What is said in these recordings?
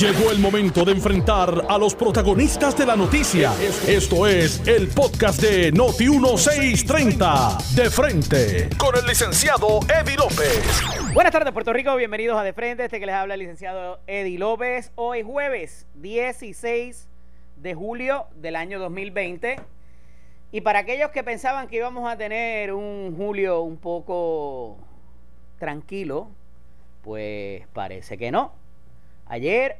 Llegó el momento de enfrentar a los protagonistas de la noticia. Esto es el podcast de Noti 1630. De frente con el licenciado Eddie López. Buenas tardes, Puerto Rico. Bienvenidos a De Frente. Este que les habla el licenciado Eddie López. Hoy jueves 16 de julio del año 2020. Y para aquellos que pensaban que íbamos a tener un julio un poco tranquilo, pues parece que no. Ayer,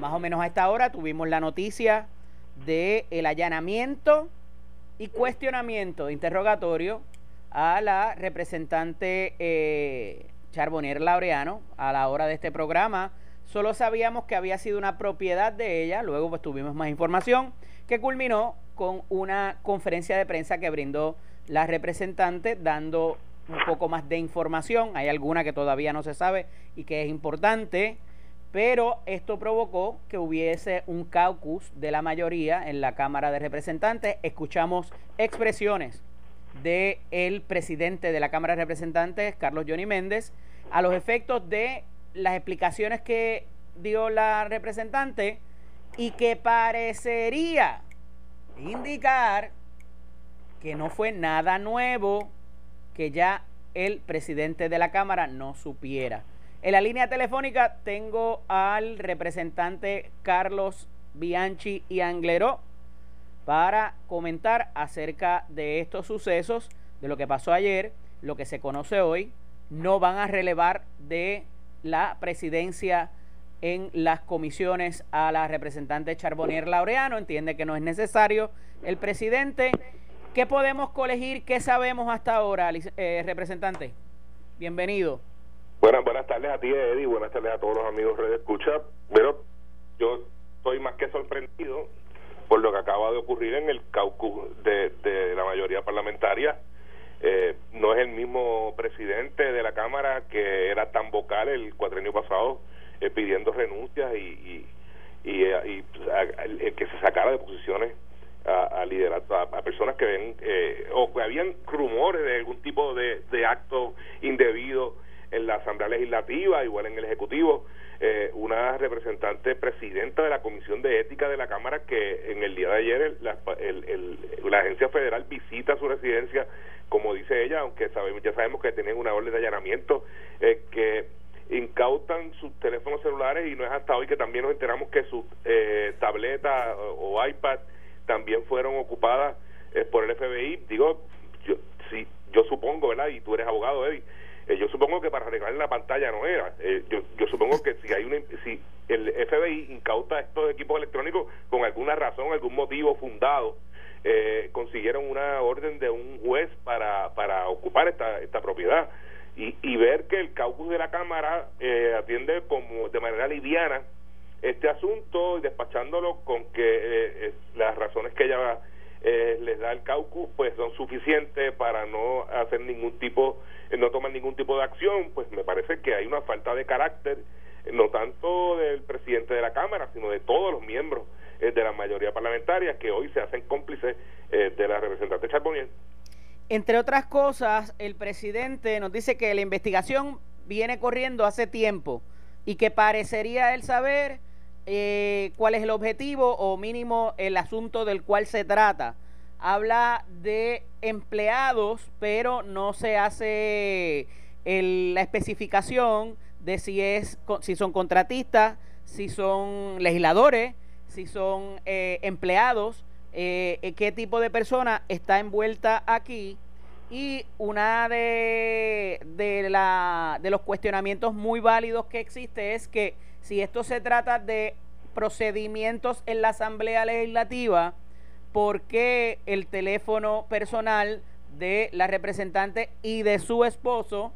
más o menos a esta hora, tuvimos la noticia de el allanamiento y cuestionamiento, interrogatorio a la representante eh, Charbonnier Laureano a la hora de este programa. Solo sabíamos que había sido una propiedad de ella, luego pues tuvimos más información que culminó con una conferencia de prensa que brindó la representante dando un poco más de información. Hay alguna que todavía no se sabe y que es importante, pero esto provocó que hubiese un caucus de la mayoría en la Cámara de Representantes. Escuchamos expresiones del el presidente de la Cámara de Representantes, Carlos Johnny Méndez, a los efectos de las explicaciones que dio la representante y que parecería indicar que no fue nada nuevo que ya el presidente de la Cámara no supiera. En la línea telefónica tengo al representante Carlos Bianchi y Angleró para comentar acerca de estos sucesos, de lo que pasó ayer, lo que se conoce hoy. No van a relevar de la presidencia en las comisiones a la representante Charbonnier Laureano, entiende que no es necesario el presidente. ¿Qué podemos colegir? ¿Qué sabemos hasta ahora, eh, representante? Bienvenido. Buenas, buenas tardes a ti, Eddie, buenas tardes a todos los amigos de Escucha. Pero yo estoy más que sorprendido por lo que acaba de ocurrir en el caucus de, de la mayoría parlamentaria. Eh, no es el mismo presidente de la Cámara que era tan vocal el cuatrenio pasado eh, pidiendo renuncias y, y, eh, y, que se sacara de posiciones a, a a, personas que ven eh, o que habían rumores de algún tipo de, de acto indebido en la Asamblea Legislativa, igual en el Ejecutivo, una representante presidenta de la Comisión de Ética de la Cámara que en el día de ayer la, la Agencia Federal visita su residencia, como dice ella, aunque sabemos, ya sabemos que tienen una orden de allanamiento, que incautan sus teléfonos celulares y no es hasta hoy que también nos enteramos que sus eh, tabletas o, iPad también fueron ocupadas eh, por el FBI. Digo, yo, sí, yo supongo, ¿verdad? Y tú eres abogado, Eddie. Eh, yo supongo que para arreglar la pantalla no era. Eh, yo, yo supongo que si hay una, si el FBI incauta estos equipos electrónicos con alguna razón, algún motivo fundado, consiguieron una orden de un juez para, para ocupar esta, esta propiedad y, y ver que el caucus de la Cámara eh, atiende como de manera liviana este asunto y despachándolo con que eh, eh, las razones que ella les da el caucus pues son suficientes para no hacer ningún tipo no tomar ningún tipo de acción pues me parece que hay una falta de carácter no tanto del presidente de la Cámara sino de todos los miembros de la mayoría parlamentaria que hoy se hacen cómplices de la representante Charbonnier. Entre otras cosas, el presidente nos dice que la investigación viene corriendo hace tiempo y que parecería él saber eh, cuál es el objetivo o mínimo el asunto del cual se trata. Habla de empleados, pero no se hace la especificación de si es si son contratistas, si son legisladores, si son eh, empleados eh, qué tipo de persona está envuelta aquí y una de los cuestionamientos muy válidos que existe es que si esto se trata de procedimientos en la Asamblea Legislativa, ¿por qué el teléfono personal de la representante y de su esposo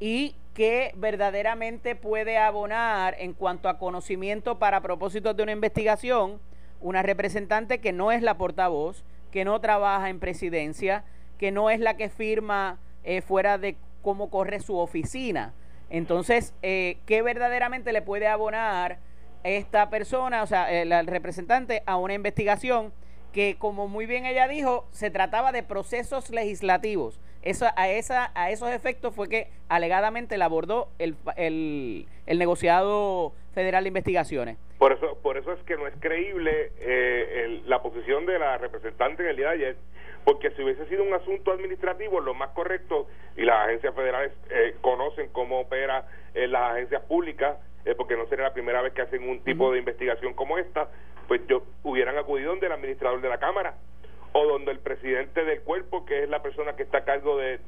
y que verdaderamente puede abonar en cuanto a conocimiento para propósitos de una investigación? una representante que no es la portavoz, que no trabaja en presidencia, que no es la que firma eh, fuera de cómo corre su oficina. Entonces, eh, ¿qué verdaderamente le puede abonar esta persona, o sea, el representante, a una investigación que, como muy bien ella dijo, se trataba de procesos legislativos? Eso, a, esa, a esos efectos fue que alegadamente la abordó el, el, el negociado Federal de Investigaciones. Por eso, por eso es que no es creíble eh, la posición de la representante en el día de ayer, porque si hubiese sido un asunto administrativo, lo más correcto, y las agencias federales eh, conocen cómo opera eh, las agencias públicas, porque no sería la primera vez que hacen un tipo de investigación como esta, pues yo hubieran acudido donde el administrador de la Cámara o donde el presidente del cuerpo, que es la persona que está a cargo de,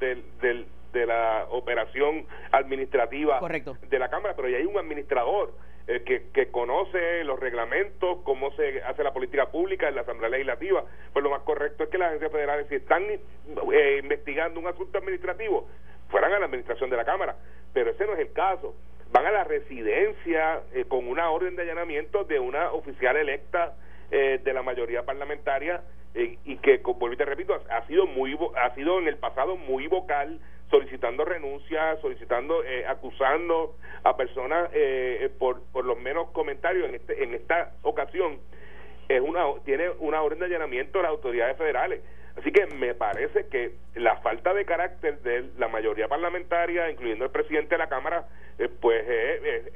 de la operación administrativa de la Cámara, pero ya hay un administrador eh, que, que, conoce los reglamentos, cómo se hace la política pública en la Asamblea Legislativa. Pues lo más correcto es que las agencias federales, si están eh, investigando un asunto administrativo, fueran a la administración de la Cámara. Pero ese no es el caso. Van a la residencia eh, con una orden de allanamiento de una oficial electa de la mayoría parlamentaria y que, como te repito, ha sido muy ha sido en el pasado muy vocal solicitando renuncia, solicitando, eh, acusando a personas eh, por, por los menos comentarios. En, este, en esta ocasión es una tiene una orden de allanamiento de las autoridades federales. Así que me parece que la falta de carácter de la mayoría parlamentaria, incluyendo el presidente de la Cámara, eh, pues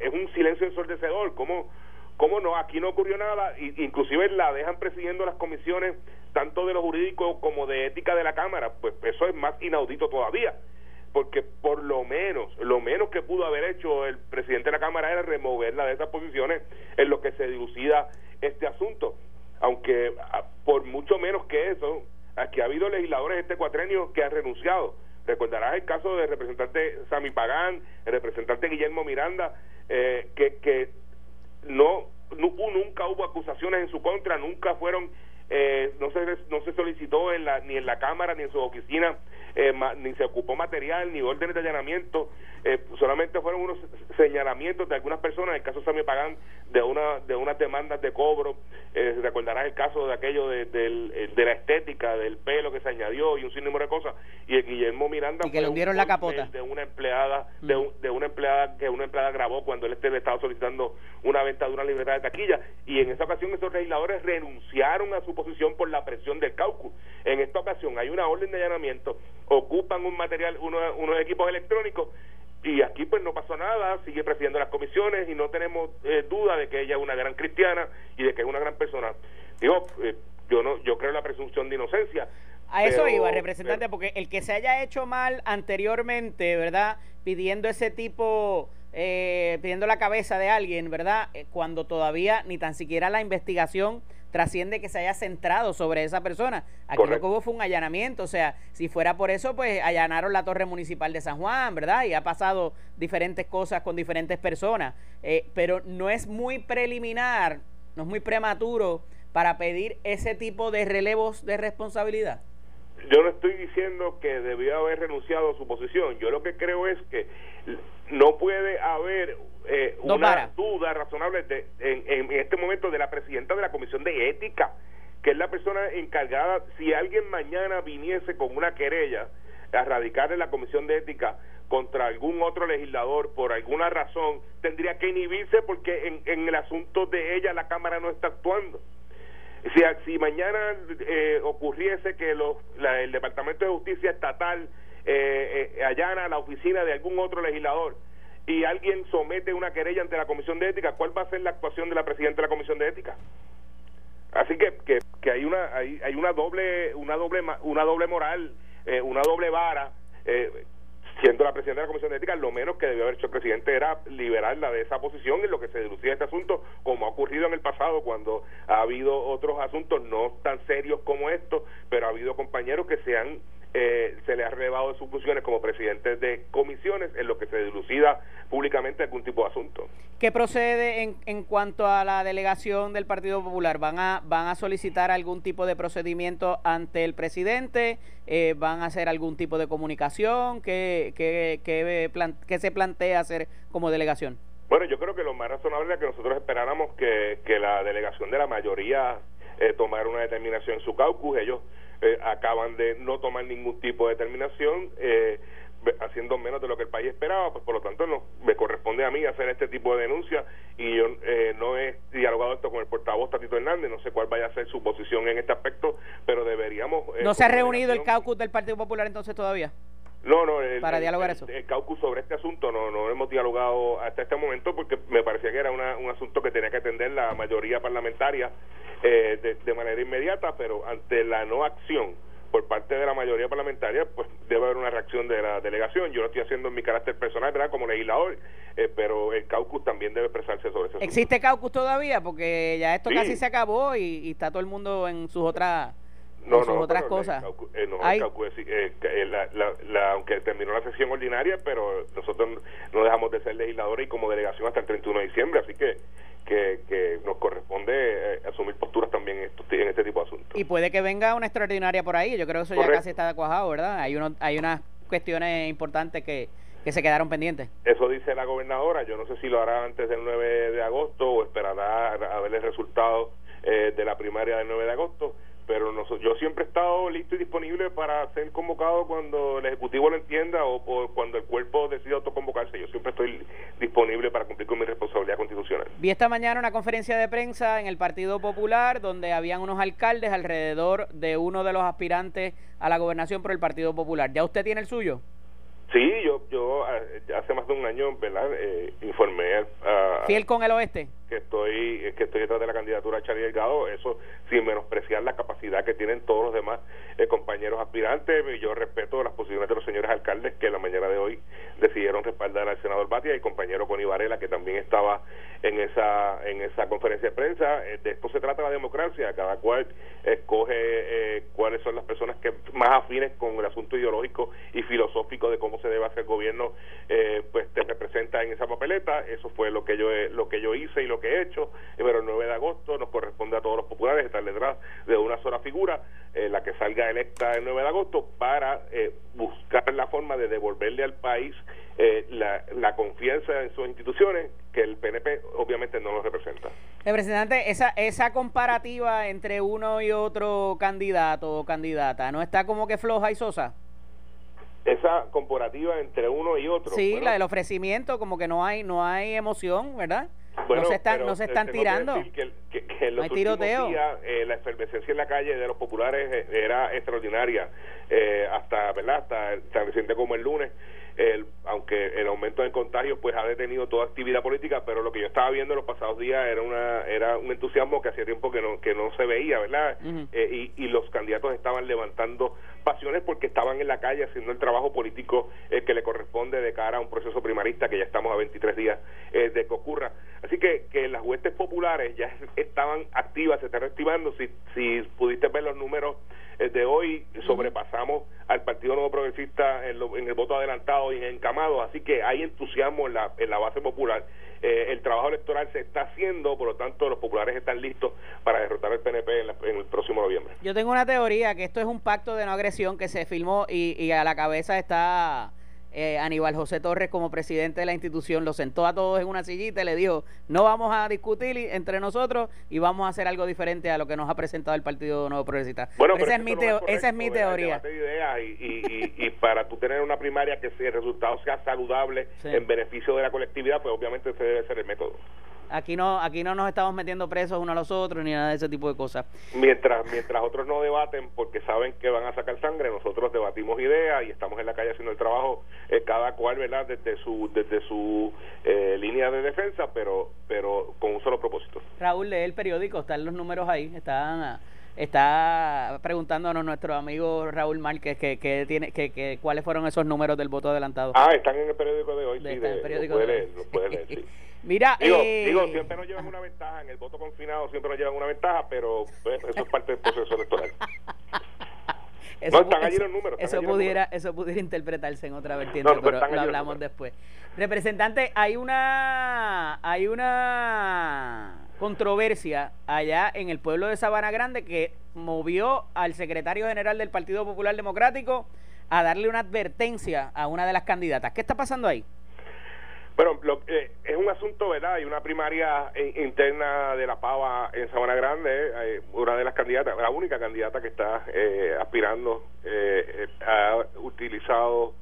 es un silencio ensordecedor. ¿Cómo, ¿Cómo no? Aquí no ocurrió nada, inclusive la dejan presidiendo las comisiones tanto de lo jurídico como de ética de la Cámara, pues eso es más inaudito todavía porque por lo menos, lo menos que pudo haber hecho el presidente de la Cámara era removerla de esas posiciones en lo que se dilucida este asunto. Aunque ah, por mucho menos que eso, aquí ha habido legisladores este cuatrenio que han renunciado. Recordarás el caso del representante Sami Pagán, el representante Guillermo Miranda, eh, que, que no, nunca hubo acusaciones en su contra, nunca fueron, eh, no se no se solicitó en la, ni en la Cámara ni en su oficina eh, ni se ocupó material ni órdenes de allanamiento, eh, solamente fueron unos señalamientos de algunas personas, en el caso Sammy Pagán, de una de unas demandas de cobro, eh, recordarás el caso de aquello de, de, la estética, del pelo que se añadió y un sinnúmero de cosas, y el Guillermo Miranda y que le hundieron la capota de una empleada, de, mm. de, una empleada que una empleada grabó cuando él le estaba solicitando una venta de una libertad de taquilla, y en esa ocasión esos legisladores renunciaron a su posición por la presión del caucus. En esta ocasión hay una orden de allanamiento ocupan un material, unos equipos electrónicos y aquí pues no pasó nada, sigue presidiendo las comisiones y no tenemos eh, duda de que ella es una gran cristiana y de que es una gran persona. Digo, eh, yo no yo creo en la presunción de inocencia. A eso iba, representante, porque el que se haya hecho mal anteriormente, ¿verdad? Pidiendo ese tipo, eh, pidiendo la cabeza de alguien, ¿verdad? cuando todavía ni tan siquiera la investigación trasciende que se haya centrado sobre esa persona. Aquí lo que hubo fue un allanamiento, o sea, si fuera por eso, pues allanaron la torre municipal de San Juan, ¿verdad? Y ha pasado diferentes cosas con diferentes personas, eh, pero no es muy preliminar, no es muy prematuro para pedir ese tipo de relevos de responsabilidad. Yo no estoy diciendo que debió haber renunciado a su posición. Yo lo que creo es que no puede haber eh, una duda razonable en, en, este momento de la presidenta de la Comisión de Ética, que es la persona encargada, si alguien mañana viniese con una querella a radicar en la Comisión de Ética contra algún otro legislador por alguna razón, tendría que inhibirse porque en, en el asunto de ella la Cámara no está actuando. Si, si mañana eh, ocurriese que los, el Departamento de Justicia Estatal eh, eh, allana la oficina de algún otro legislador y alguien somete una querella ante la Comisión de Ética, ¿cuál va a ser la actuación de la presidenta de la Comisión de Ética? Así que, que, que hay una hay, hay una doble una doble una doble moral, eh, una doble vara eh, siendo la presidenta de la Comisión de Ética, lo menos que debió haber hecho el presidente era liberarla de esa posición en lo que se deducía este asunto, como ha ocurrido en el pasado cuando ha habido otros asuntos no tan serios como estos, pero ha habido compañeros que se han eh, se le ha relevado de sus funciones como presidente de comisiones en lo que se dilucida públicamente algún tipo de asunto. ¿Qué procede en, en cuanto a la delegación del Partido Popular? ¿Van a, van a solicitar algún tipo de procedimiento ante el presidente? Eh, ¿Van a hacer algún tipo de comunicación? ¿Qué, qué, qué, qué se plantea hacer como delegación? Bueno, yo creo que lo más razonable es que nosotros esperáramos que, que la delegación de la mayoría eh, tomara una determinación en su caucus. Ellos eh, acaban de no tomar ningún tipo de determinación, eh, haciendo menos de lo que el país esperaba, pues por lo tanto no me corresponde a mí hacer este tipo de denuncia y yo eh, no he dialogado esto con el portavoz Tatito Hernández, no sé cuál vaya a ser su posición en este aspecto, pero deberíamos... ¿No se ha reunido el caucus del Partido Popular entonces todavía? No, no, para dialogar eso. El, el, caucus sobre este asunto no, no hemos dialogado hasta este momento porque me parecía que era una, un asunto que tenía que atender la mayoría parlamentaria eh, de, de manera inmediata, pero ante la no acción por parte de la mayoría parlamentaria, pues debe haber una reacción de la delegación. Yo lo estoy haciendo en mi carácter personal, ¿verdad? Como legislador, eh, pero el caucus también debe expresarse sobre eso. ¿Existe caucus todavía? Porque ya esto casi se acabó y, y, está todo el mundo en sus otras no, no, otras cosas. Eh, no, caucus, eh, eh, la, la, la, aunque terminó la sesión ordinaria, pero nosotros no dejamos de ser legisladores y como delegación hasta el 31 de diciembre, así que que, que nos corresponde eh, asumir posturas también en, estos, en este tipo de asuntos. Y puede que venga una extraordinaria por ahí, yo creo que eso ya casi está cuajado, ¿verdad? Hay, uno, hay unas cuestiones importantes que, que se quedaron pendientes. Eso dice la gobernadora, yo no sé si lo hará antes del 9 de agosto o esperará a ver el resultado eh, de la primaria del 9 de agosto pero yo siempre he estado listo y disponible para ser convocado cuando el Ejecutivo lo entienda o, cuando el cuerpo decida autoconvocarse. Yo siempre estoy disponible para cumplir con mi responsabilidad constitucional. Vi esta mañana una conferencia de prensa en el Partido Popular donde habían unos alcaldes alrededor de uno de los aspirantes a la gobernación por el Partido Popular. ¿Ya usted tiene el suyo? Sí, yo yo eh, hace más de un año, ¿verdad? Eh, informé a, ¿Fiel con el oeste? Que estoy que estoy detrás de la candidatura de Charlie Delgado, eso sin menospreciar la capacidad que tienen todos los demás eh, compañeros aspirantes. Yo respeto las posiciones de los señores alcaldes que la mañana de hoy decidieron respaldar al senador Batia y el compañero Connie Varela, que también estaba en esa en esa conferencia de prensa. de esto se trata la democracia, cada cual escoge cuáles son las personas que más afines con el asunto ideológico y filosófico de cómo se debe hacer gobierno eh, pues te representa en esa papeleta eso fue lo que yo lo que yo hice y lo que he hecho pero el 9 de agosto nos corresponde a todos los populares estar detrás de una sola figura eh, la que salga electa el 9 de agosto para eh, buscar la forma de devolverle al país la, la confianza en sus instituciones que el PNP obviamente no lo representa. Representante, esa, esa comparativa entre uno y otro candidato o candidata, ¿no está como que floja y sosa? esa comparativa entre uno y otro. Sí, la del ofrecimiento, como que no hay no hay emoción, ¿verdad? No se están, no se están tirando. Que, que, no hay tiroteo. Días, eh, la efervescencia en la calle de los populares eh, era extraordinaria, eh, hasta, ¿verdad? Hasta tan reciente como el lunes el, aunque el aumento de contagios pues ha detenido toda actividad política, pero lo que yo estaba viendo en los pasados días era una era un entusiasmo que hacía tiempo que no que no se veía, ¿verdad? Eh, y, y, los candidatos estaban levantando pasiones porque estaban en la calle haciendo el trabajo político eh, que le corresponde de cara a un proceso primarista que ya estamos a 23 días eh, de que ocurra. Así que, que las huestes populares ya estaban activas, se están reactivando. Si, si pudiste ver los números de hoy sobrepasamos al Partido Nuevo Progresista en, el voto adelantado y en encamado, así que hay entusiasmo en la, en la base popular. Eh, el trabajo electoral se está haciendo, por lo tanto los populares están listos para derrotar al PNP en, el próximo noviembre. Yo tengo una teoría que esto es un pacto de no agresión que se filmó y, y a la cabeza está eh, Aníbal José Torres como presidente de la institución lo sentó a todos en una sillita y le dijo, no vamos a discutir entre nosotros y vamos a hacer algo diferente a lo que nos ha presentado el Partido Nuevo Progresista. Bueno, esa, es mi esa es mi teoría. y, para tú tener una primaria que el resultado sea saludable en beneficio de la colectividad, pues obviamente ese debe ser el método. Aquí no, aquí no nos estamos metiendo presos uno a los otros ni nada de ese tipo de cosas. Mientras, mientras otros no debaten porque saben que van a sacar sangre, nosotros debatimos ideas y estamos en la calle haciendo el trabajo eh, cada cual, ¿verdad? Desde su, desde su eh, línea de defensa, pero, pero con un solo propósito. Raúl, lee el periódico, están los números ahí, están está preguntándonos nuestro amigo Raúl Márquez que, que tiene que, que, cuáles fueron esos números del voto adelantado. Ah, están en el periódico de hoy, sí, de, el periódico puede leer, puede leer, sí. Mira, digo, eh, digo, siempre nos llevan una ventaja, en el voto confinado siempre nos llevan una ventaja, pero pues, eso es parte del proceso electoral. Eso, no, están allí los números. Eso pudiera, eso pudiera interpretarse en otra vertiente, pero lo hablamos después. Representante, hay una, hay una controversia allá en el pueblo de Sabana Grande que movió al secretario general del Partido Popular Democrático a darle una advertencia a una de las candidatas. ¿Qué está pasando ahí? Bueno, eh, es un asunto, ¿verdad? Hay una primaria eh, interna de la Pava en Sabana Grande, eh, una de las candidatas, la única candidata que está aspirando, ha utilizado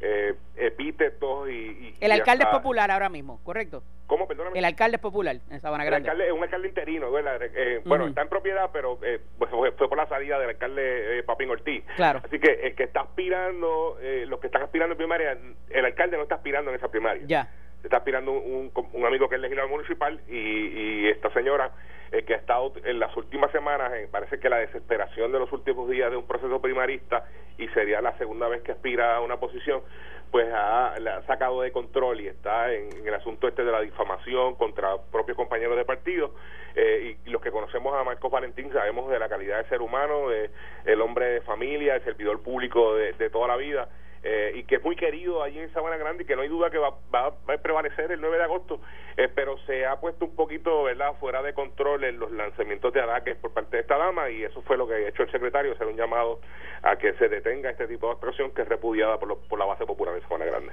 eh, epítetos y, El alcalde es popular ahora mismo, ¿correcto? ¿Cómo? Perdóname. El alcalde es popular en Sabana Grande. El alcalde es un alcalde interino, eh, bueno, está en propiedad, pero eh, pues, fue, por la salida del alcalde Papín Ortiz. Claro. Así que el que está aspirando, los que están aspirando en primaria, el alcalde no está aspirando en esa primaria. Ya. Está aspirando un, un, amigo que es legislador municipal y, y esta señora eh, que ha estado en las últimas semanas, eh, parece que la desesperación de los últimos días de un proceso primarista y sería la segunda vez que aspira a una posición, pues ha, ha sacado de control y está en, el asunto este de la difamación contra propios compañeros de partido eh, y, los que conocemos a Marcos Valentín sabemos de la calidad de ser humano, de el hombre de familia, el servidor público de, de toda la vida eh, y que es muy querido allí en Sabana Grande y que no hay duda que va, va, a prevalecer el 9 de agosto, eh, pero se ha puesto un poquito verdad fuera de control en los lanzamientos de ataques por parte de esta dama y eso fue lo que ha hecho el secretario, hacer un llamado a que se detenga este tipo de actuación que es repudiada por, por la base popular de Sabana Grande.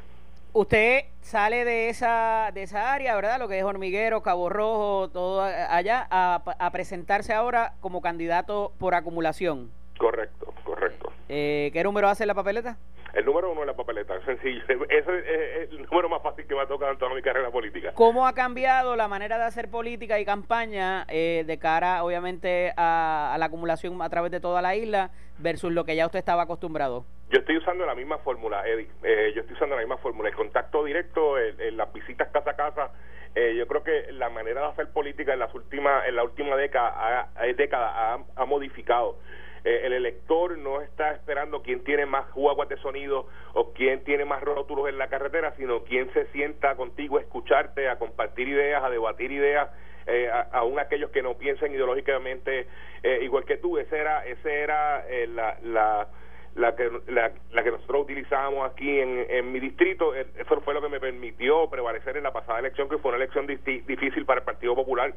Usted sale de esa de esa área, ¿verdad? Lo que es Hormiguero, Cabo Rojo, todo allá, a, a presentarse ahora como candidato por acumulación. Correcto, correcto. Eh, ¿Qué número hace la papeleta? El número uno de la papeleta, sencillo. Ese es el número más fácil que me ha tocado en toda mi carrera política. ¿Cómo ha cambiado la manera de hacer política y campaña eh, de cara, obviamente, a, la acumulación a través de toda la isla versus lo que ya usted estaba acostumbrado? Yo estoy usando la misma fórmula, Eddie. Eh, yo estoy usando la misma fórmula. El contacto directo, en las visitas casa a casa. Eh, yo creo que la manera de hacer política en las últimas, en la última década, ha, década ha modificado. Eh, el elector no está esperando quién tiene más guaguas de sonido o quién tiene más rótulos en la carretera, sino quién se sienta contigo a escucharte, a compartir ideas, a debatir ideas, eh, aún aquellos que no piensen ideológicamente eh, igual que tú. Ese era, ese era eh, la, la la que la, que nosotros utilizábamos aquí en, en mi distrito eso fue lo que me permitió prevalecer en la pasada elección que fue una elección difícil para el Partido Popular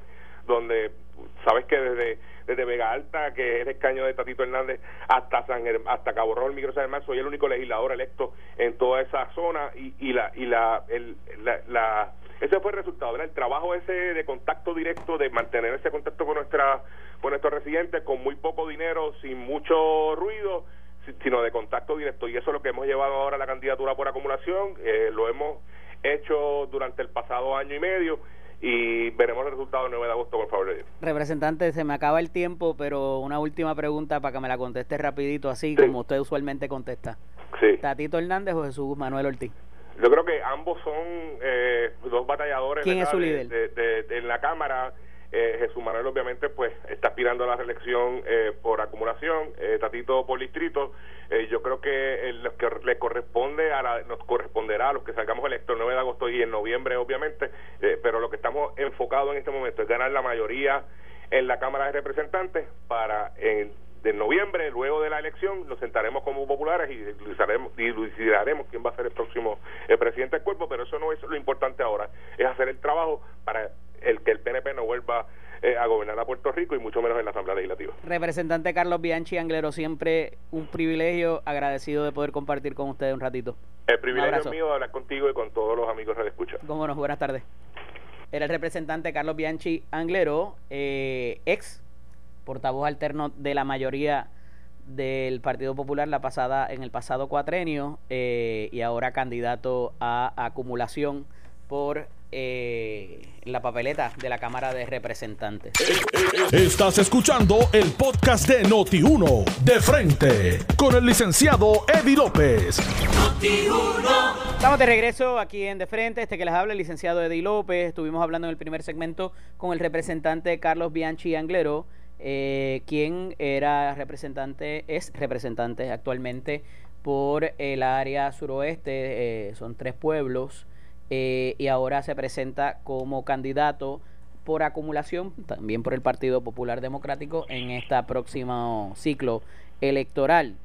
donde sabes que desde desde Vega Alta, que es el escaño de Tatito Hernández, hasta San hasta Cabo Rojo, Micro San Germán, soy el único legislador electo en toda esa zona y, y la y la, el, la, ese fue el resultado, ¿verdad? el trabajo ese de contacto directo, de mantener ese contacto con nuestra con nuestros residentes con muy poco dinero, sin mucho ruido, sino de contacto directo y eso es lo que hemos llevado ahora a la candidatura por acumulación, eh, lo hemos hecho durante el pasado año y medio y veremos el resultado el 9 de agosto, por favor. Representante, se me acaba el tiempo, pero una última pregunta para que me la conteste rapidito, así como usted usualmente contesta. Sí. ¿Tatito Hernández o Jesús Manuel Ortiz? Yo creo que ambos son eh, dos batalladores ¿Quién es su líder? en la Cámara. Eh, Jesús Manuel obviamente pues está aspirando a la reelección eh, por acumulación, eh, Tatito por distrito. Eh, yo creo que lo que le corresponde a la, nos corresponderá a los que salgamos electos el 9 de agosto y en noviembre obviamente, pero lo que estamos enfocados en este momento es ganar la mayoría en la Cámara de Representantes para en de noviembre, luego de la elección, nos sentaremos como populares y dilucidaremos, quién va a ser el próximo presidente del cuerpo, pero eso no es lo importante ahora, es hacer el trabajo para el que el PNP no vuelva eh, a gobernar a Puerto Rico y mucho menos en la Asamblea Legislativa. Representante Carlos Bianchi Anglero, siempre un privilegio, agradecido de poder compartir con ustedes un ratito. El privilegio es mío de hablar contigo y con todos los amigos que escuchan. Cómo no, buenas tardes. Era el representante Carlos Bianchi Anglero, eh, ex portavoz alterno de la mayoría del Partido Popular la pasada en el pasado cuatrenio eh, y ahora candidato a acumulación por eh, la papeleta de la Cámara de Representantes. Estás escuchando el podcast de Noti1, de frente, con el licenciado Eddie López. Estamos de regreso aquí en De Frente, este que les habla el licenciado Eddie López. Estuvimos hablando en el primer segmento con el representante Carlos Bianchi Anglero, eh, quien era representante, es representante actualmente por el área suroeste, eh, son tres pueblos. Eh, y ahora se presenta como candidato por acumulación, también por el Partido Popular Democrático, en este próximo ciclo electoral.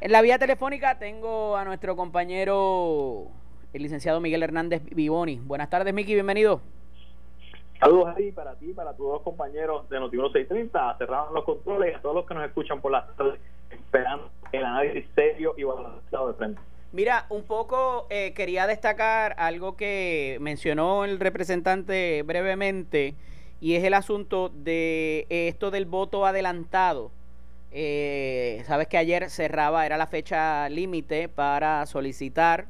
En la vía telefónica tengo a nuestro compañero, el licenciado Miguel Hernández Vivoni. Buenas tardes, Miki, bienvenido. Saludos ahí para ti, para todos los compañeros de Noti 630, cerramos los controles y a todos los que nos escuchan por la tarde, esperando el análisis serio y balanceado de frente. Mira, un poco eh, quería destacar algo que mencionó el representante brevemente y es el asunto de esto del voto adelantado Eh, Sabes que ayer cerraba, era la fecha límite para solicitar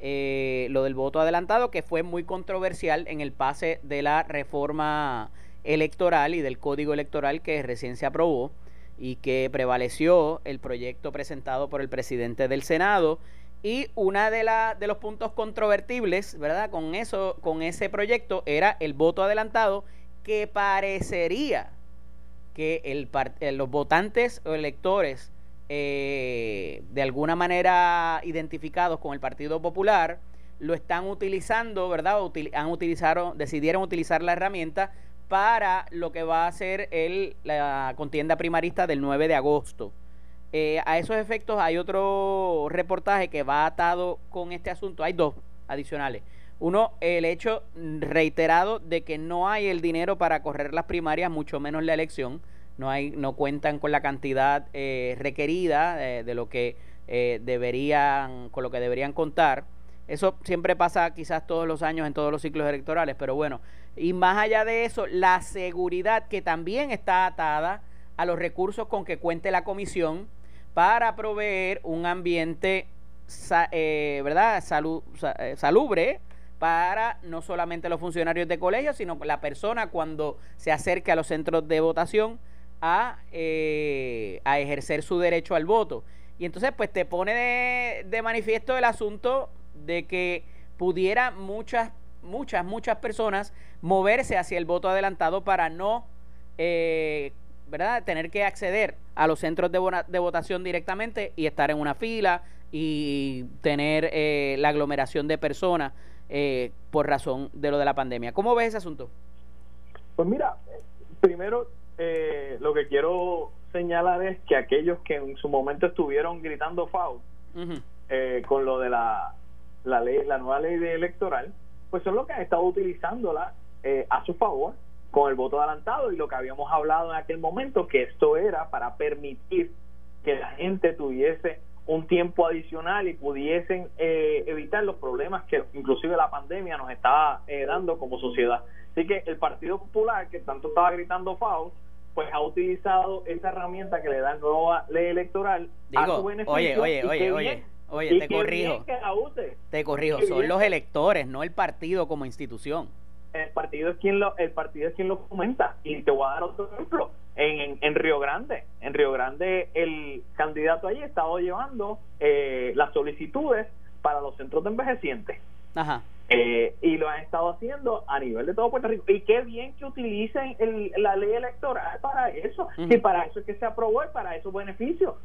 eh, lo del voto adelantado, que fue muy controversial en el pase de la reforma electoral y del código electoral que recién se aprobó y que prevaleció el proyecto presentado por el presidente del Senado y una de, de los puntos controvertibles, ¿verdad? Con eso, con ese proyecto era el voto adelantado que parecería que el, eh, los votantes o electores eh, de alguna manera identificados con el Partido Popular lo están utilizando, ¿verdad? han utilizado, decidieron utilizar la herramienta para lo que va a ser el, la contienda primarista del 9 de agosto. Eh, a esos efectos hay otro reportaje que va atado con este asunto. Hay dos adicionales. Uno, el hecho reiterado de que no hay el dinero para correr las primarias, mucho menos la elección. No hay, no cuentan con la cantidad eh, requerida eh, de lo que deberían, con lo que deberían contar. Eso siempre pasa quizás todos los años en todos los ciclos electorales, pero bueno, y más allá de eso, la seguridad que también está atada a los recursos con que cuente la comisión para proveer un ambiente eh, ¿verdad? Eh, salubre para no solamente los funcionarios de colegio, sino la persona cuando se acerque a los centros de votación a, eh, a ejercer su derecho al voto. Y entonces pues te pone de, de manifiesto el asunto de que pudiera muchas, muchas, muchas personas moverse hacia el voto adelantado para no eh, ¿verdad? Tener que acceder a los centros de, de, votación directamente y estar en una fila y tener eh, la aglomeración de personas eh, por razón de lo de la pandemia. ¿Cómo ves ese asunto? Pues mira, primero eh, lo que quiero señalar es que aquellos que en su momento estuvieron gritando FAO con lo de la, la ley, la nueva ley electoral, pues son los que han estado utilizándola a su favor con el voto adelantado y lo que habíamos hablado en aquel momento, que esto era para permitir que la gente tuviese un tiempo adicional y pudiesen eh, evitar los problemas que inclusive la pandemia nos estaba eh, dando como sociedad. Así que el Partido Popular, que tanto estaba gritando FAO, pues ha utilizado esa herramienta que le da nueva ley electoral a su beneficio. Oye, oye, oye, oye. Oye, te corrijo. Te corrijo, son los electores, no el partido como institución el partido es quien lo el partido es quien lo fomenta y te voy a dar otro ejemplo en, en, Río Grande en Río Grande el candidato allí ha estado llevando eh, las solicitudes para los centros de envejecientes Ajá. Eh, y lo han estado haciendo a nivel de todo Puerto Rico. Y qué bien que utilicen el, la ley electoral para eso. Y para eso es que se aprobó y para esos beneficios.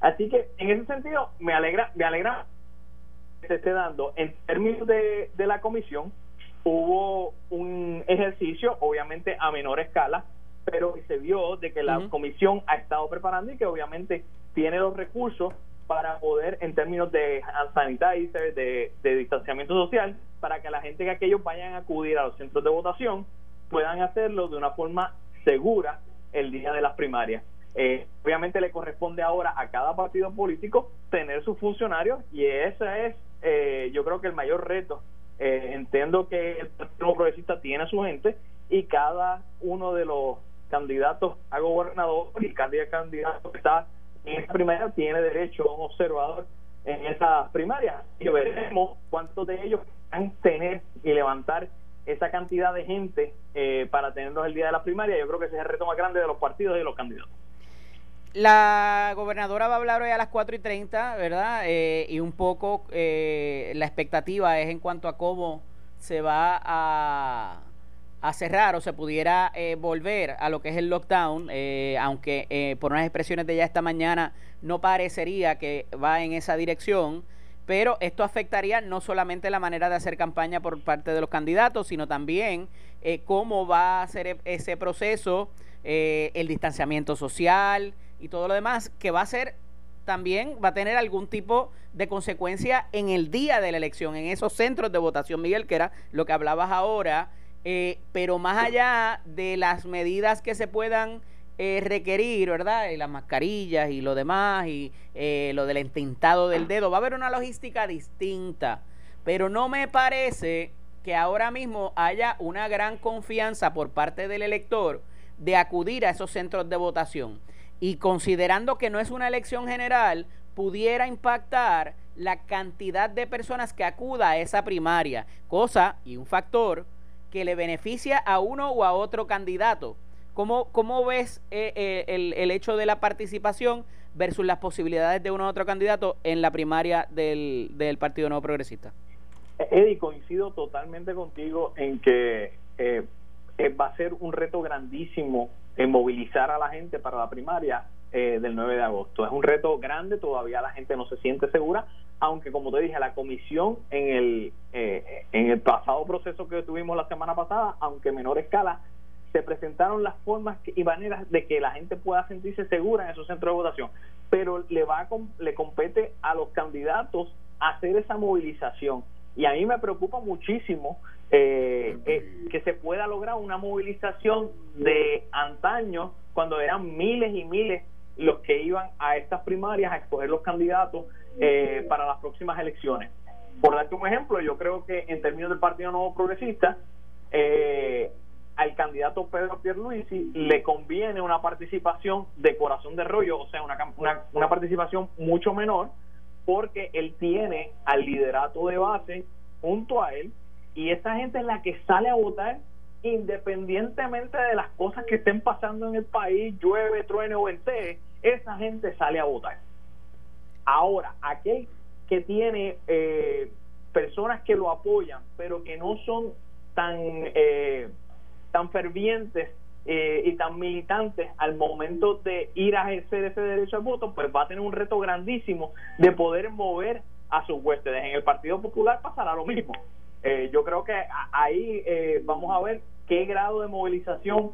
Así que en ese sentido me alegra me alegra que se esté dando. En términos de, de la comisión hubo un ejercicio, obviamente a menor escala, pero se vio de que la comisión ha estado preparando y que obviamente tiene los recursos para poder, en términos de sanitizer, de, distanciamiento social, para que la gente que aquellos vayan a acudir a los centros de votación puedan hacerlo de una forma segura el día de las primarias. Eh, obviamente le corresponde ahora a cada partido político tener sus funcionarios y ese es, eh, yo creo que el mayor reto eh, entiendo que el Partido Progresista tiene a su gente y cada uno de los candidatos a gobernador y cada candidato que está en esa primaria tiene derecho a un observador en esa primaria y veremos cuántos de ellos van a tener y levantar esa cantidad de gente eh, para tenerlos el día de la primaria. Yo creo que ese es el reto más grande de los partidos y de los candidatos. La gobernadora va a hablar hoy a las 4 y 30, ¿verdad? Eh, y un poco eh, la expectativa es en cuanto a cómo se va a, a cerrar o se pudiera eh, volver a lo que es el lockdown, aunque por unas expresiones de ya esta mañana no parecería que va en esa dirección, pero esto afectaría no solamente la manera de hacer campaña por parte de los candidatos, sino también cómo va a ser ese proceso, el distanciamiento social, y todo lo demás, que va a ser también, va a tener algún tipo de consecuencia en el día de la elección, en esos centros de votación, Miguel, que era lo que hablabas ahora, eh, pero más allá de las medidas que se puedan eh, requerir, ¿verdad? Y las mascarillas y lo demás, y eh, lo del entintado del dedo, va a haber una logística distinta, pero no me parece que ahora mismo haya una gran confianza por parte del elector de acudir a esos centros de votación y considerando que no es una elección general, pudiera impactar la cantidad de personas que acuda a esa primaria, cosa y un factor que le beneficia a uno o a otro candidato. ¿Cómo, cómo ves eh, eh, el, el, hecho de la participación versus las posibilidades de uno u otro candidato en la primaria del, del Partido Nuevo Progresista? Eddie, coincido totalmente contigo en que eh, va a ser un reto grandísimo en movilizar a la gente para la primaria eh, del 9 de agosto. Es un reto grande, todavía la gente no se siente segura, aunque como te dije, la comisión en el, eh, en el pasado proceso que tuvimos la semana pasada, aunque en menor escala, se presentaron las formas y maneras de que la gente pueda sentirse segura en esos centros de votación, pero le va a, le compete a los candidatos hacer esa movilización y a mí me preocupa muchísimo eh, eh, que se pueda lograr una movilización de antaño cuando eran miles y miles los que iban a estas primarias a escoger los candidatos eh, para las próximas elecciones. Por darte un ejemplo, yo creo que en términos del Partido Nuevo Progresista, eh, al candidato Pedro Pierluisi le conviene una participación de corazón de rollo, o sea, una, una, una participación mucho menor, porque él tiene al liderato de base junto a él y esa gente es la que sale a votar independientemente de las cosas que estén pasando en el país, llueve, truene o ventee, esa gente sale a votar. Ahora, aquel que tiene eh, personas que lo apoyan, pero que no son tan, eh, tan fervientes eh, y tan militantes al momento de ir a ejercer ese derecho al voto, pues va a tener un reto grandísimo de poder mover a sus huéspedes. En el Partido Popular pasará lo mismo. Eh, yo creo que ahí eh, vamos a ver qué grado de movilización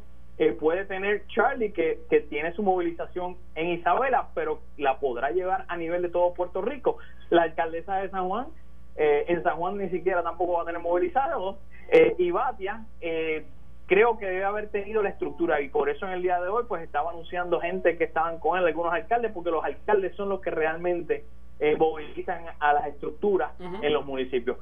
puede tener Charlie, que, tiene su movilización en Isabela, pero la podrá llevar a nivel de todo Puerto Rico. La alcaldesa de San Juan, en San Juan ni siquiera tampoco va a tener movilizado y Batia creo que debe haber tenido la estructura y por eso en el día de hoy pues estaba anunciando gente que estaban con él, algunos alcaldes, porque los alcaldes son los que realmente eh, movilizan a las estructuras en los municipios.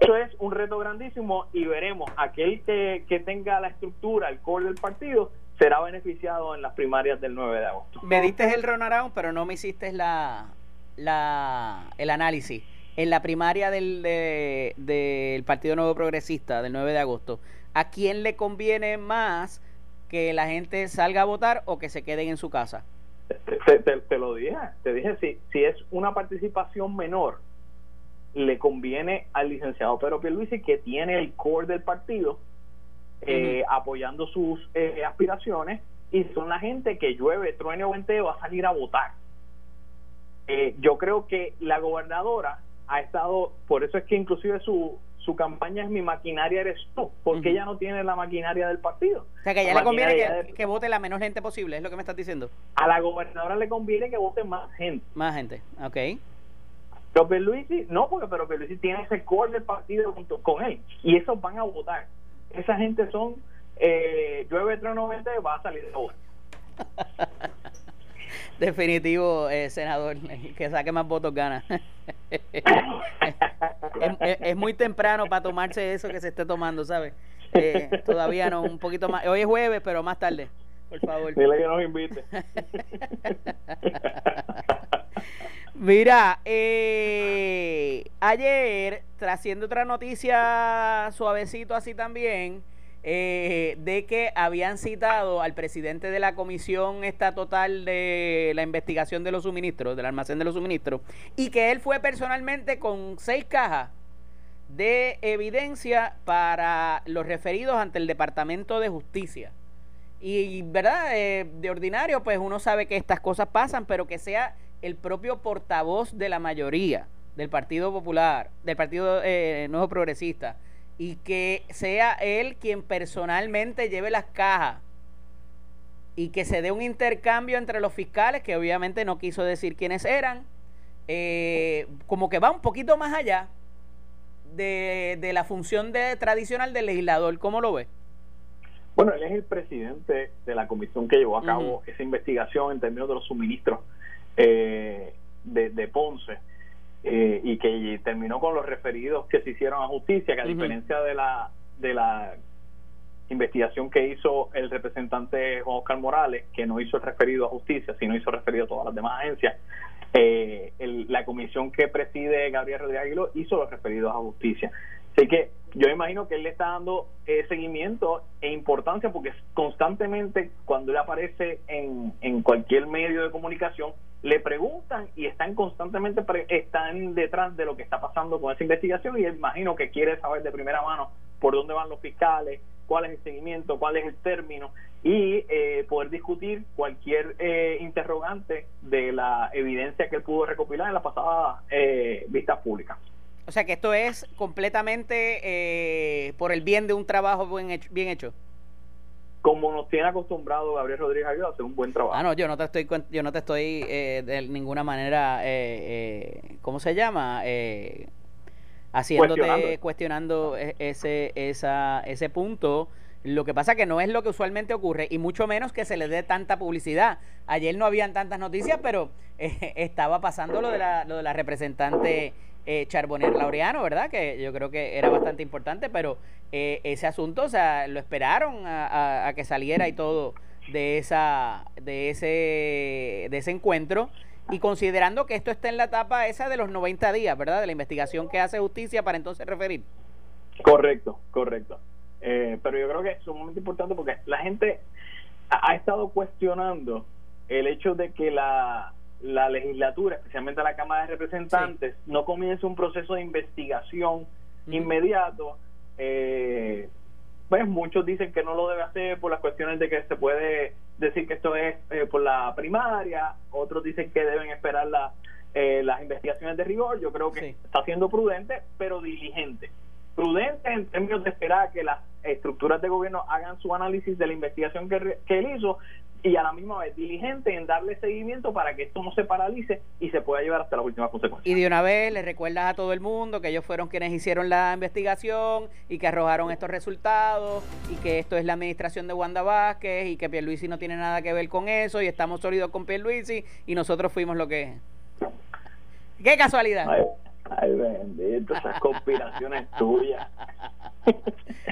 Eso es un reto grandísimo y veremos, aquel que, que tenga la estructura, el core del partido, será beneficiado en las primarias del 9 de agosto. Me diste el runaround, pero no me hiciste la, la, el análisis. En la primaria del, del Partido Nuevo Progresista del 9 de agosto, ¿a quién le conviene más que la gente salga a votar o que se queden en su casa? Te, lo dije, te dije, si, si es una participación menor, le conviene al licenciado Pedro Pierluisi que tiene el core del partido eh, apoyando sus eh, aspiraciones y son la gente que llueve, truene o venteo va a salir a votar. Eh, yo creo que la gobernadora ha estado, por eso es que inclusive su, su campaña es mi maquinaria eres tú, porque ella no tiene la maquinaria del partido. O sea, que a ella le conviene que, vote la menos gente posible, es lo que me estás diciendo. A la gobernadora le conviene que vote más gente. Más gente, ok. Pero Pierluisi, no, porque pero Pierluisi tiene ese core del partido junto con él, y esos van a votar. Esa gente son, eh, llueve, trono, va a salir de votar. Definitivo, eh, senador, que saque más votos gana. es, muy temprano para tomarse eso que se esté tomando, ¿sabes? Eh, todavía no, un poquito más. Hoy es jueves, pero más tarde, por favor. Dile que nos invite. Mira, eh, ayer, trasciendo otra noticia suavecito así también, eh, de que habían citado al presidente de la comisión estatal de la investigación de los suministros, del almacén de los suministros, y que él fue personalmente con seis cajas de evidencia para los referidos ante el Departamento de Justicia. Y, ¿verdad? Eh, de ordinario, pues uno sabe que estas cosas pasan, pero que sea el propio portavoz de la mayoría del Partido Popular, del Partido eh, Nuevo Progresista, y que sea él quien personalmente lleve las cajas y que se dé un intercambio entre los fiscales, que obviamente no quiso decir quiénes eran, eh, como que va un poquito más allá de, de la función de, tradicional del legislador. ¿Cómo lo ve? Bueno, él es el presidente de la comisión que llevó a cabo esa investigación en términos de los suministros eh, de, de Ponce. Eh, y que terminó con los referidos que se hicieron a justicia, que a diferencia de la de la investigación que hizo el representante Juan Oscar Morales, que no hizo el referido a justicia, sino hizo referido a todas las demás agencias, eh, la comisión que preside Gabriel Rodríguez Aguiló hizo los referidos a justicia. Así que yo imagino que él le está dando eh, seguimiento e importancia porque constantemente cuando él aparece en, cualquier medio de comunicación le preguntan y están constantemente están detrás de lo que está pasando con esa investigación y imagino que quiere saber de primera mano por dónde van los fiscales, cuál es el seguimiento, cuál es el término y eh, poder discutir cualquier eh, interrogante de la evidencia que él pudo recopilar en la pasada eh, vista pública. O sea que esto es completamente eh, por el bien de un trabajo bien hecho. Bien hecho. Como nos tiene acostumbrado Gabriel Rodríguez a hacer un buen trabajo. Ah, no, yo no te estoy, yo no te estoy eh, de ninguna manera, eh, ¿cómo se llama? haciéndote, cuestionando e, ese, esa, ese punto. Lo que pasa que no es lo que usualmente ocurre y mucho menos que se le dé tanta publicidad. Ayer no habían tantas noticias, pero estaba pasando lo de la, lo de la representante eh, Charbonner Laureano, ¿verdad? Que yo creo que era bastante importante, pero eh, ese asunto, o sea, lo esperaron a, que saliera y todo de esa de ese de ese encuentro y considerando que esto está en la etapa esa de los 90 días, ¿verdad? De la investigación que hace justicia para entonces referir. Correcto, correcto. Eh, pero yo creo que es un momento importante porque la gente ha estado cuestionando el hecho de que la la legislatura, especialmente la Cámara de Representantes, no comience un proceso de investigación inmediato, eh, pues muchos dicen que no lo debe hacer por las cuestiones de que se puede decir que esto es eh, por la primaria, otros dicen que deben esperar la, eh, las investigaciones de rigor, yo creo que está siendo prudente, pero diligente. Prudente en términos de esperar que las estructuras de gobierno hagan su análisis de la investigación que, que él hizo, y a la misma vez diligente en darle seguimiento para que esto no se paralice y se pueda llevar hasta las últimas consecuencias. Y de una vez le recuerdas a todo el mundo que ellos fueron quienes hicieron la investigación y que arrojaron estos resultados y que esto es la administración de Wanda Vázquez y que Pierluisi no tiene nada que ver con eso y estamos sólidos con Pierluisi y nosotros fuimos lo que... ¡Qué casualidad! Ay, bendito, esas conspiraciones tuyas.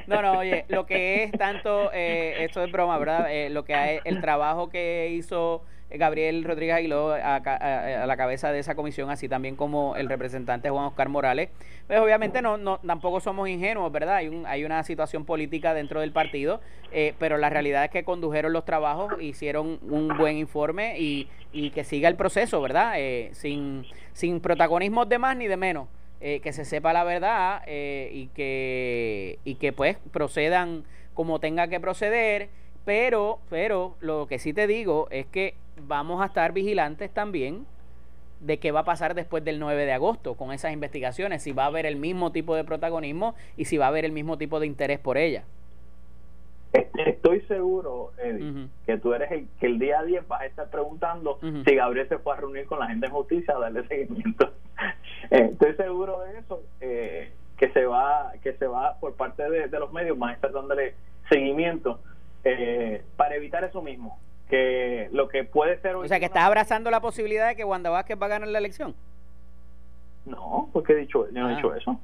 No, no, oye, lo que es tanto, eh, esto es broma, ¿verdad? Eh, lo que hay, el trabajo que hizo Gabriel Rodríguez Aguiló a, a, la cabeza de esa comisión, así también como el representante Juan Oscar Morales, pues obviamente no, no tampoco somos ingenuos, ¿verdad? Hay, un, hay una situación política dentro del partido, eh, pero la realidad es que condujeron los trabajos, hicieron un buen informe y, y que siga el proceso, ¿verdad? Eh, sin, sin protagonismos de más ni de menos. Eh, que se sepa la verdad y que y que pues procedan como tenga que proceder pero pero lo que sí te digo es que vamos a estar vigilantes también de qué va a pasar después del 9 de agosto con esas investigaciones, si va a haber el mismo tipo de protagonismo y si va a haber el mismo tipo de interés por ella. Estoy seguro, Eddie, que tú eres el que el día 10 vas a estar preguntando si Gabriel se fue a reunir con la gente de justicia a darle seguimiento. Eh, estoy seguro de eso, eh, que se va que se va por parte de, los medios, van a estar dándole seguimiento eh, para evitar eso mismo, que lo que puede ser... O sea, que estás abrazando la posibilidad de que Wanda Vázquez va a ganar la elección. No, porque he dicho, yo no he ah. dicho eso.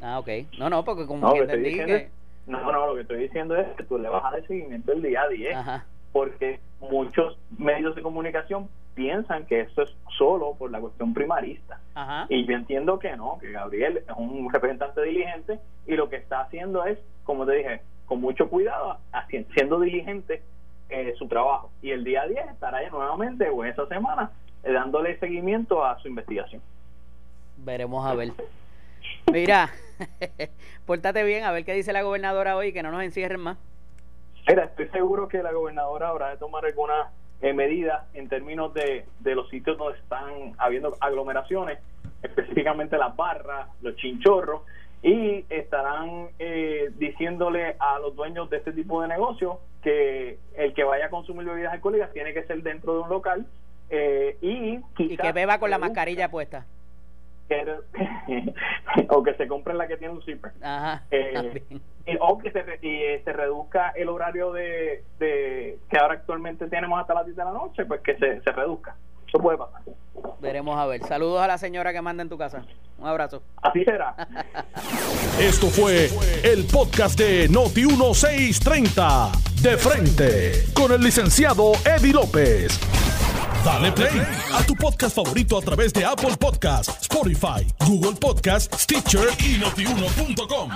Ah, ok. No, no, porque como que entendí que... No, no, lo que estoy diciendo es que tú le vas a dar seguimiento el día a día, porque muchos medios de comunicación piensan que esto es solo por la cuestión primarista. Y yo entiendo que no, que Gabriel es un representante diligente y lo que está haciendo es, como te dije, con mucho cuidado, siendo diligente eh, su trabajo. Y el día 10 estará nuevamente, o esa semana, eh, dándole seguimiento a su investigación. Veremos a ver. Mira, pórtate bien, a ver qué dice la gobernadora hoy, que no nos encierren más. Mira, estoy seguro que la gobernadora habrá de tomar algunas eh, medidas en términos de, de los sitios donde están habiendo aglomeraciones, específicamente las barras, los chinchorros, y estarán eh, diciéndole a los dueños de este tipo de negocio que el que vaya a consumir bebidas alcohólicas tiene que ser dentro de un local eh, y, y que beba con la mascarilla puesta o que se compre la que tiene un zipper. Eh, o que se, y se reduzca el horario de, de, que ahora actualmente tenemos hasta las 10 de la noche pues que se, se reduzca Eso puede pasar. Veremos a ver. Saludos a la señora que manda en tu casa. Un abrazo. Así será. Esto fue el podcast de Noti 1630. De frente. Con el licenciado Eddie López. Dale play a tu podcast favorito a través de Apple Podcasts, Spotify, Google Podcasts, Stitcher y notiuno.com.